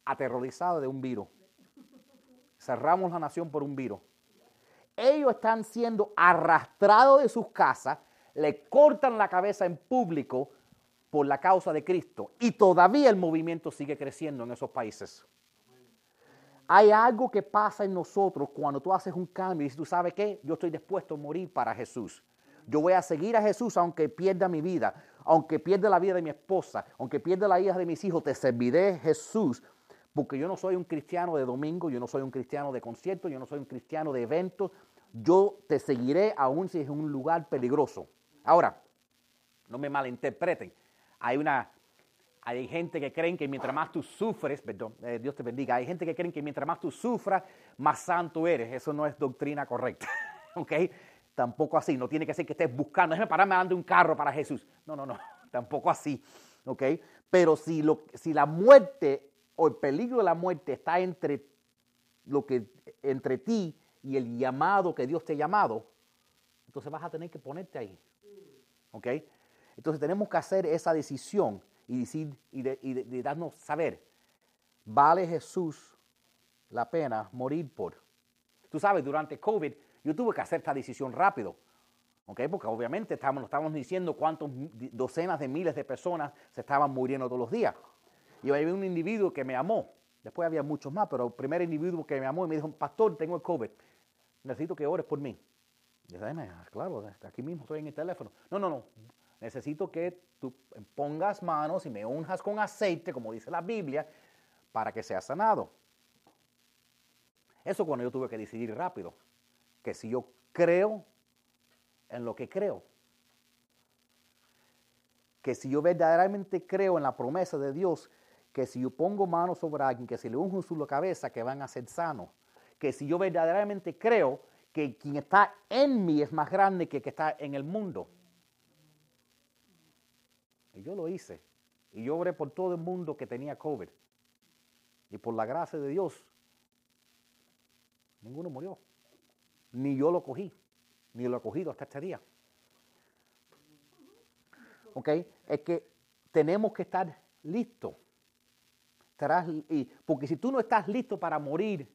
aterrorizados de un virus cerramos la nación por un virus. Ellos están siendo arrastrados de sus casas, le cortan la cabeza en público por la causa de Cristo. Y todavía el movimiento sigue creciendo en esos países. Hay algo que pasa en nosotros cuando tú haces un cambio y dices, tú sabes qué, yo estoy dispuesto a morir para Jesús. Yo voy a seguir a Jesús aunque pierda mi vida, aunque pierda la vida de mi esposa, aunque pierda la hija de mis hijos, te serviré Jesús porque yo no soy un cristiano de domingo, yo no soy un cristiano de concierto, yo no soy un cristiano de eventos. Yo te seguiré aún si es un lugar peligroso. Ahora, no me malinterpreten. Hay una, hay gente que creen que mientras más tú sufres, perdón, eh, Dios te bendiga, hay gente que creen que mientras más tú sufras, más santo eres. Eso no es doctrina correcta. ¿Ok? Tampoco así. No tiene que ser que estés buscando, déjame pararme dando un carro para Jesús. No, no, no. Tampoco así. ¿Ok? Pero si, lo, si la muerte o el peligro de la muerte está entre, lo que, entre ti y el llamado que Dios te ha llamado, entonces vas a tener que ponerte ahí. ¿Ok? Entonces tenemos que hacer esa decisión y decir y, de, darnos saber, ¿vale Jesús la pena morir por? Tú sabes, durante COVID yo tuve que hacer esta decisión rápido. ¿ok? Porque obviamente estamos, estamos diciendo cuántas docenas de miles de personas se estaban muriendo todos los días. Y había un individuo que me amó. Después había muchos más, pero el primer individuo que me amó y me dijo, pastor, tengo el COVID. Necesito que ores por mí. Y dije, claro, aquí mismo estoy en el teléfono. No, no, no. Necesito que tú pongas manos y me unjas con aceite, como dice la Biblia, para que sea sanado. Eso cuando yo tuve que decidir rápido. Que si yo creo en lo que creo, que si yo verdaderamente creo en la promesa de Dios, que si yo pongo manos sobre alguien, que si le unjo su cabeza, que van a ser sanos. Que si yo verdaderamente creo que quien está en mí es más grande que el que está en el mundo. Yo lo hice. Y yo oré por todo el mundo que tenía COVID. Y por la gracia de Dios, ninguno murió. Ni yo lo cogí. Ni lo he cogido hasta este día. ¿Ok? Es que tenemos que estar listos porque si tú no estás listo para morir,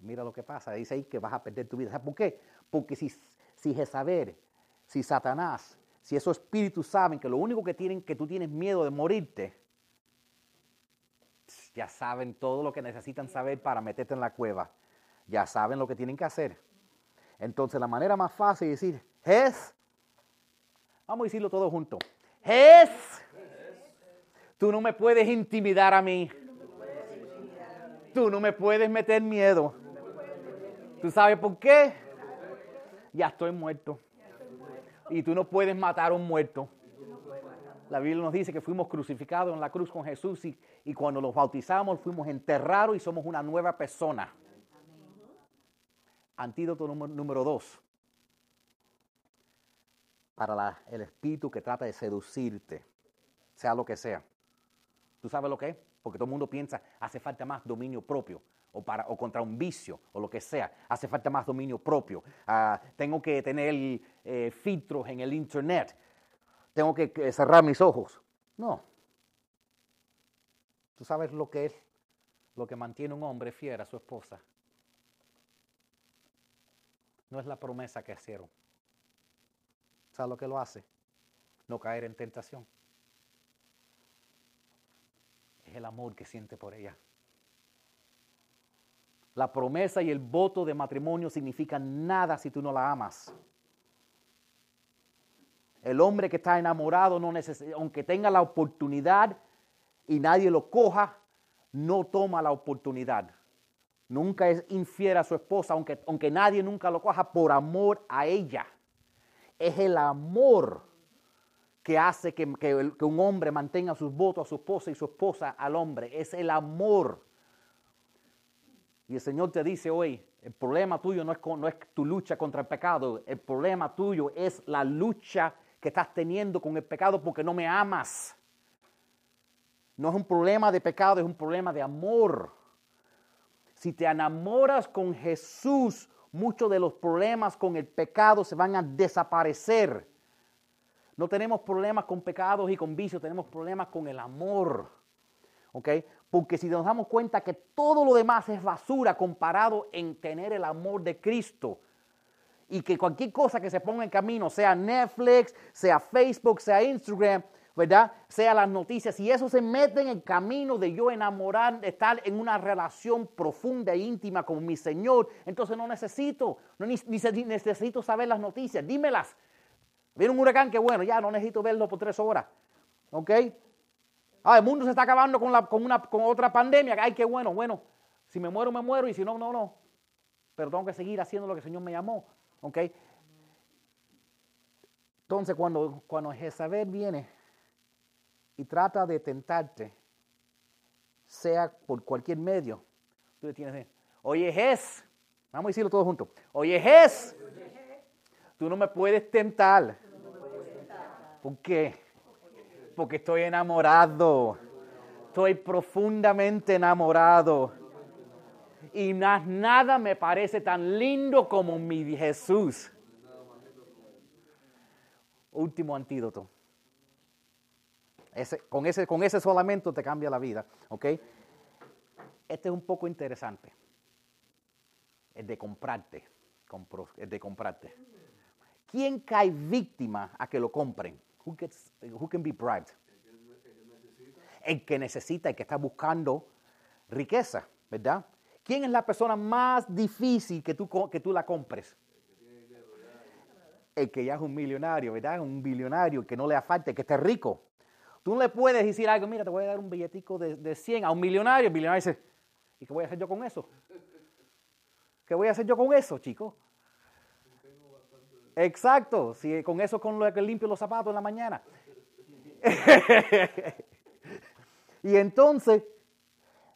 mira lo que pasa, dice ahí que vas a perder tu vida. ¿Sabes por qué? Porque si, si Jezabel, si Satanás, si esos espíritus saben que lo único que tienen, que tú tienes miedo de morirte, ya saben todo lo que necesitan saber para meterte en la cueva. Ya saben lo que tienen que hacer. Entonces la manera más fácil es decir, es, vamos a decirlo todo junto, es Tú no me puedes intimidar a mí. Tú no me puedes meter miedo. ¿Tú sabes por qué? Ya estoy muerto. Y tú no puedes matar a un muerto. La Biblia nos dice que fuimos crucificados en la cruz con Jesús y, y cuando los bautizamos fuimos enterrados y somos una nueva persona. Antídoto número, dos. Para el espíritu que trata de seducirte, sea lo que sea. ¿Tú sabes lo que es? Porque todo el mundo piensa, hace falta más dominio propio. O, para, o contra un vicio, o lo que sea. Hace falta más dominio propio. Ah, tengo que tener eh, filtros en el Internet. Tengo que, cerrar mis ojos. No. ¿Tú sabes lo que es lo que mantiene un hombre fiel a su esposa? No es la promesa que hicieron. ¿Sabes lo que lo hace? No caer en tentación. Es el amor que siente por ella. La promesa y el voto de matrimonio significan nada si tú no la amas. El hombre que está enamorado, aunque tenga la oportunidad y nadie lo coja, no toma la oportunidad. Nunca es infiel a su esposa, aunque, aunque nadie nunca lo coja por amor a ella. Es el amor que hace que, que, que un hombre mantenga sus votos a su esposa y su esposa al hombre. Es el amor. Y el Señor te dice hoy, el problema tuyo no es, no es tu lucha contra el pecado, el problema tuyo es la lucha que estás teniendo con el pecado porque no me amas. No es un problema de pecado, es un problema de amor. Si te enamoras con Jesús, muchos de los problemas con el pecado se van a desaparecer. No tenemos problemas con pecados y con vicios, tenemos problemas con el amor. ¿Ok? Porque si nos damos cuenta que todo lo demás es basura comparado en tener el amor de Cristo, y que cualquier cosa que se ponga en camino, sea Netflix, sea Facebook, sea Instagram, ¿verdad? Sea las noticias, si eso se mete en camino de yo enamorar, de estar en una relación profunda e íntima con mi Señor, entonces no necesito, no ni, necesito saber las noticias, dímelas. Viene un huracán que bueno, ya no necesito verlo por tres horas. ¿Ok? Ah, el mundo se está acabando con, la, con, una, con otra pandemia. Ay, qué bueno, bueno. Si me muero, me muero. Y si no, no, no. Pero tengo que seguir haciendo lo que el Señor me llamó. ¿Ok? Entonces, cuando, cuando Jezabel viene y trata de tentarte, sea por cualquier medio, tú le tienes, oye Jez, vamos a decirlo todos juntos, oye Jez, tú no me puedes tentar. ¿Por qué? Porque estoy enamorado. Estoy profundamente enamorado. Y nada me parece tan lindo como mi Jesús. Último antídoto. con, ese, con ese solamente te cambia la vida. ¿Ok? Este es un poco interesante. El de comprarte. El de comprarte. ¿Quién cae víctima a que lo compren? Who, gets, who can be bribed? El que necesita, el que está buscando riqueza, ¿verdad? ¿Quién es la persona más difícil que tú, que tú la compres? El que ya es un millonario, ¿verdad? Un billonario, que no le afecte, que esté rico. Tú no le puedes decir algo, mira, te voy a dar un billetico de, de 100 a un millonario. El millonario dice, ¿y qué voy a hacer yo con eso? ¿Qué voy a hacer yo con eso, chico? Exacto, si con eso con lo que limpio los zapatos en la mañana. y entonces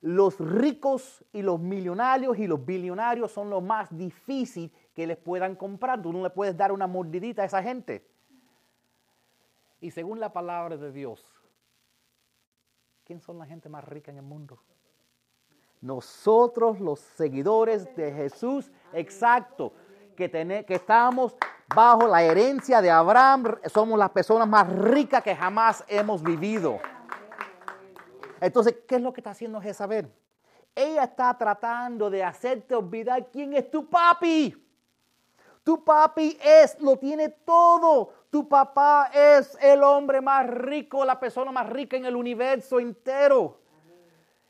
los ricos y los millonarios y los billonarios son lo más difícil que les puedan comprar. Tú no le puedes dar una mordidita a esa gente. Y según la palabra de Dios, ¿quién son la gente más rica en el mundo? Nosotros, los seguidores de Jesús, exacto, que, que estamos bajo la herencia de Abraham, somos las personas más ricas que jamás hemos vivido. Entonces, ¿qué es lo que está haciendo Jezabel? Ella está tratando de hacerte olvidar quién es tu papi. Tu papi es, lo tiene todo. Tu papá es el hombre más rico, la persona más rica en el universo entero.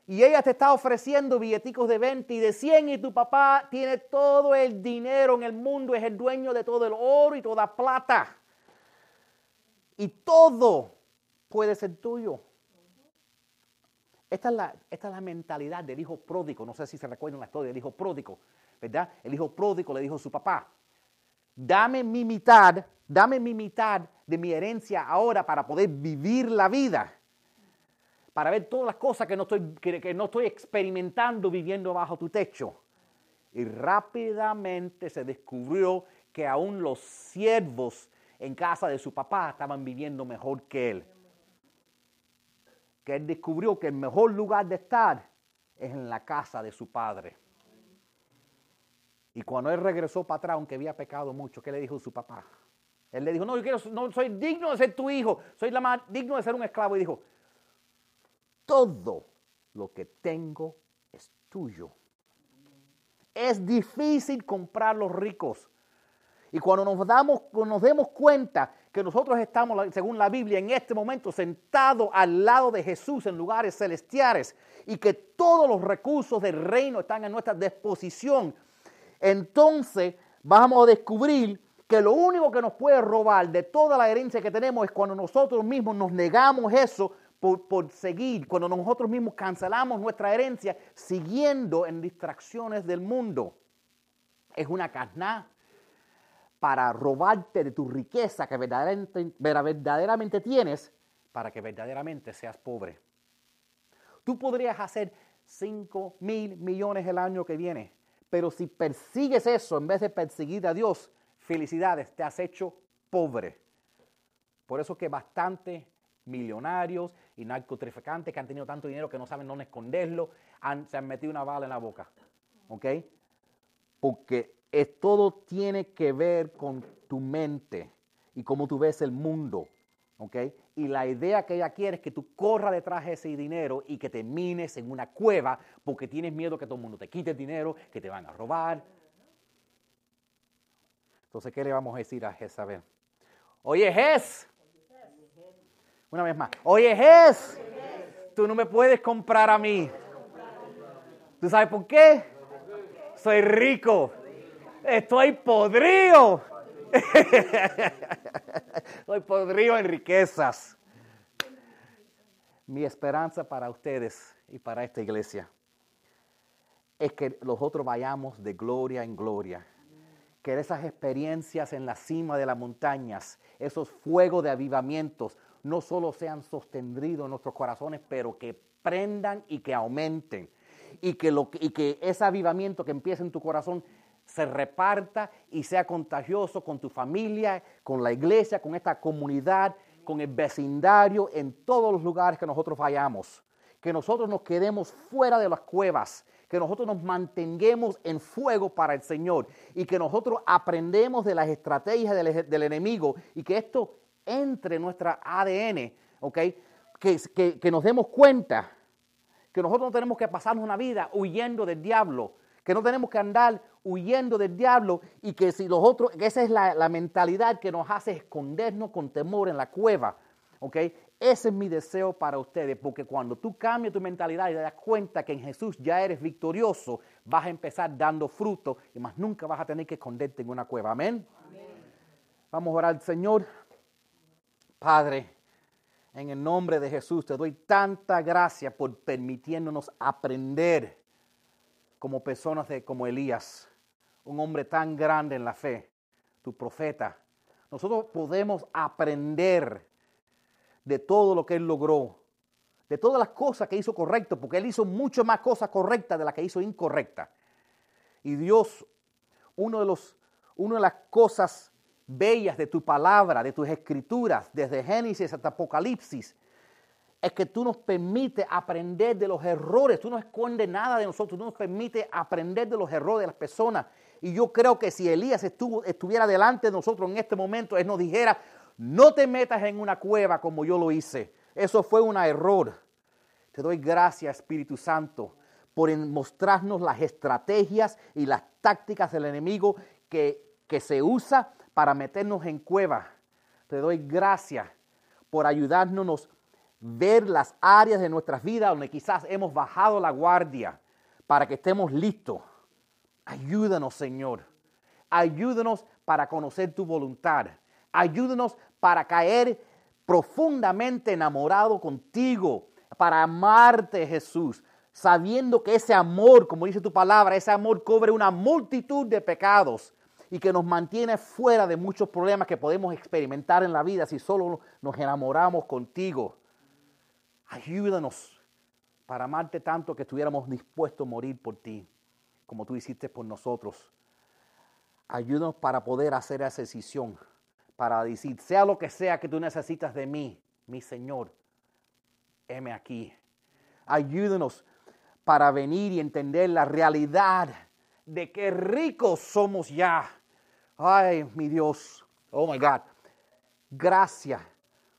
Y ella te está ofreciendo billeticos de 20 y de 100 y tu papá tiene todo el dinero en el mundo, es el dueño de todo el oro y toda plata. Y todo puede ser tuyo. Esta es, la, esta es la mentalidad del hijo pródigo. No sé si se recuerdan la historia del hijo pródigo, ¿verdad? El hijo pródigo le dijo a su papá, dame mi mitad, dame mi mitad de mi herencia ahora para poder vivir la vida. Para ver todas las cosas que no estoy, que no estoy experimentando viviendo bajo tu techo. Y rápidamente se descubrió que aún los siervos en casa de su papá estaban viviendo mejor que él que él descubrió que el mejor lugar de estar es en la casa de su padre. Y cuando él regresó para atrás, aunque había pecado mucho, ¿qué le dijo su papá? Él le dijo, no, yo quiero, no soy digno de ser tu hijo, soy la más digno de ser un esclavo. Y dijo, todo lo que tengo es tuyo. Es difícil comprar los ricos. Y cuando nos, damos, nos demos cuenta que nosotros estamos, según la Biblia, en este momento sentados al lado de Jesús en lugares celestiales y que todos los recursos del reino están a nuestra disposición, entonces vamos a descubrir que lo único que nos puede robar de toda la herencia que tenemos es cuando nosotros mismos nos negamos eso por, seguir, cuando nosotros mismos cancelamos nuestra herencia siguiendo en distracciones del mundo. Es una carná para robarte de tu riqueza que verdaderamente, verdaderamente tienes para que verdaderamente seas pobre. Tú podrías hacer 5 mil millones el año que viene, pero si persigues eso en vez de perseguir a Dios, felicidades, te has hecho pobre. Por eso que bastante millonarios y narcotraficantes que han tenido tanto dinero que no saben dónde esconderlo, se han metido una bala en la boca. ¿Ok? Porque es, todo tiene que ver con tu mente y cómo tú ves el mundo. ¿ok? Y la idea que ella quiere es que tú corras detrás de ese dinero y que termines en una cueva porque tienes miedo que todo el mundo te quite el dinero, que te van a robar. Entonces, ¿qué le vamos a decir a Jezabel? Oye, Jez. Una vez más. Oye, Jez. Tú no me puedes comprar a mí. ¿Tú sabes por qué? Soy rico. Estoy podrido. Estoy podrido en riquezas. Mi esperanza para ustedes y para esta iglesia es que nosotros vayamos de gloria en gloria. Que esas experiencias en la cima de las montañas, esos fuegos de avivamientos, no solo sean sostenidos en nuestros corazones, pero que prendan y que aumenten. Y que, lo, y que ese avivamiento que empieza en tu corazón se reparta y sea contagioso con tu familia, con la iglesia, con esta comunidad, con el vecindario, en todos los lugares que nosotros vayamos. Que nosotros nos quedemos fuera de las cuevas, que nosotros nos mantengamos en fuego para el Señor y que nosotros aprendemos de las estrategias del, enemigo y que esto entre en nuestra ADN. Que, que nos demos cuenta que nosotros no tenemos que pasarnos una vida huyendo del diablo, que no tenemos que andar huyendo del diablo y que si los otros, que esa es la, mentalidad que nos hace escondernos con temor en la cueva, ¿ok? Ese es mi deseo para ustedes, porque cuando tú cambias tu mentalidad y te das cuenta que en Jesús ya eres victorioso, vas a empezar dando fruto y más nunca vas a tener que esconderte en una cueva. Amén. Vamos a orar al Señor. Padre, en el nombre de Jesús te doy tanta gracia por permitiéndonos aprender como personas de, como Elías un hombre tan grande en la fe, tu profeta. Nosotros podemos aprender de todo lo que él logró, de todas las cosas que hizo correcto, porque él hizo mucho más cosas correctas de las que hizo incorrectas. Y Dios, uno de los, una de las cosas bellas de tu palabra, de tus escrituras, desde Génesis hasta Apocalipsis, es que tú nos permites aprender de los errores. Tú no escondes nada de nosotros. Tú nos permites aprender de los errores de las personas. Y yo creo que si Elías estuvo, estuviera delante de nosotros en este momento, él nos dijera, no te metas en una cueva como yo lo hice. Eso fue un error. Te doy gracias, Espíritu Santo, por mostrarnos las estrategias y las tácticas del enemigo que, que se usa para meternos en cueva. Te doy gracias por ayudarnos a ver las áreas de nuestras vidas donde quizás hemos bajado la guardia para que estemos listos Ayúdanos, Señor. Ayúdanos para conocer tu voluntad. Ayúdanos para caer profundamente enamorado contigo, para amarte, Jesús, sabiendo que ese amor, como dice tu palabra, ese amor cubre una multitud de pecados y que nos mantiene fuera de muchos problemas que podemos experimentar en la vida si solo nos enamoramos contigo. Ayúdanos para amarte tanto que estuviéramos dispuestos a morir por ti como tú hiciste por nosotros. Ayúdanos para poder hacer esa decisión, para decir, sea lo que sea que tú necesitas de mí, mi Señor, heme aquí. Ayúdanos para venir y entender la realidad de que ricos somos ya. Ay, mi Dios, oh my God, gracias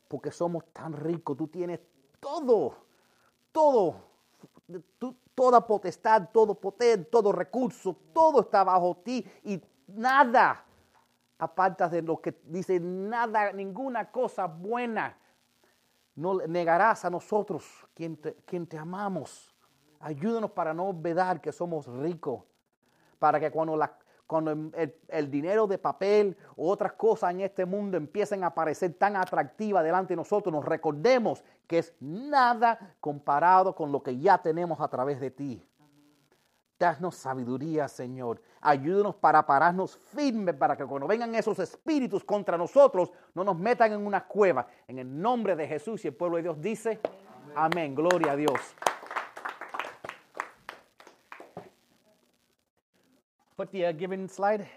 porque somos tan ricos. Tú tienes todo, todo toda potestad, todo poder, todo recurso, todo está bajo ti y nada aparta de lo que dice nada, ninguna cosa buena no negarás a nosotros quien te, quien te amamos. Ayúdanos para no olvidar que somos ricos, para que cuando, la, cuando el, dinero de papel u otras cosas en este mundo empiecen a parecer tan atractivas delante de nosotros, nos recordemos que es nada comparado con lo que ya tenemos a través de ti. Danos sabiduría, Señor. Ayúdanos para pararnos firmes para que cuando vengan esos espíritus contra nosotros no nos metan en una cueva. En el nombre de Jesús y el pueblo de Dios dice, amén. Gloria a Dios. Put the uh, slide.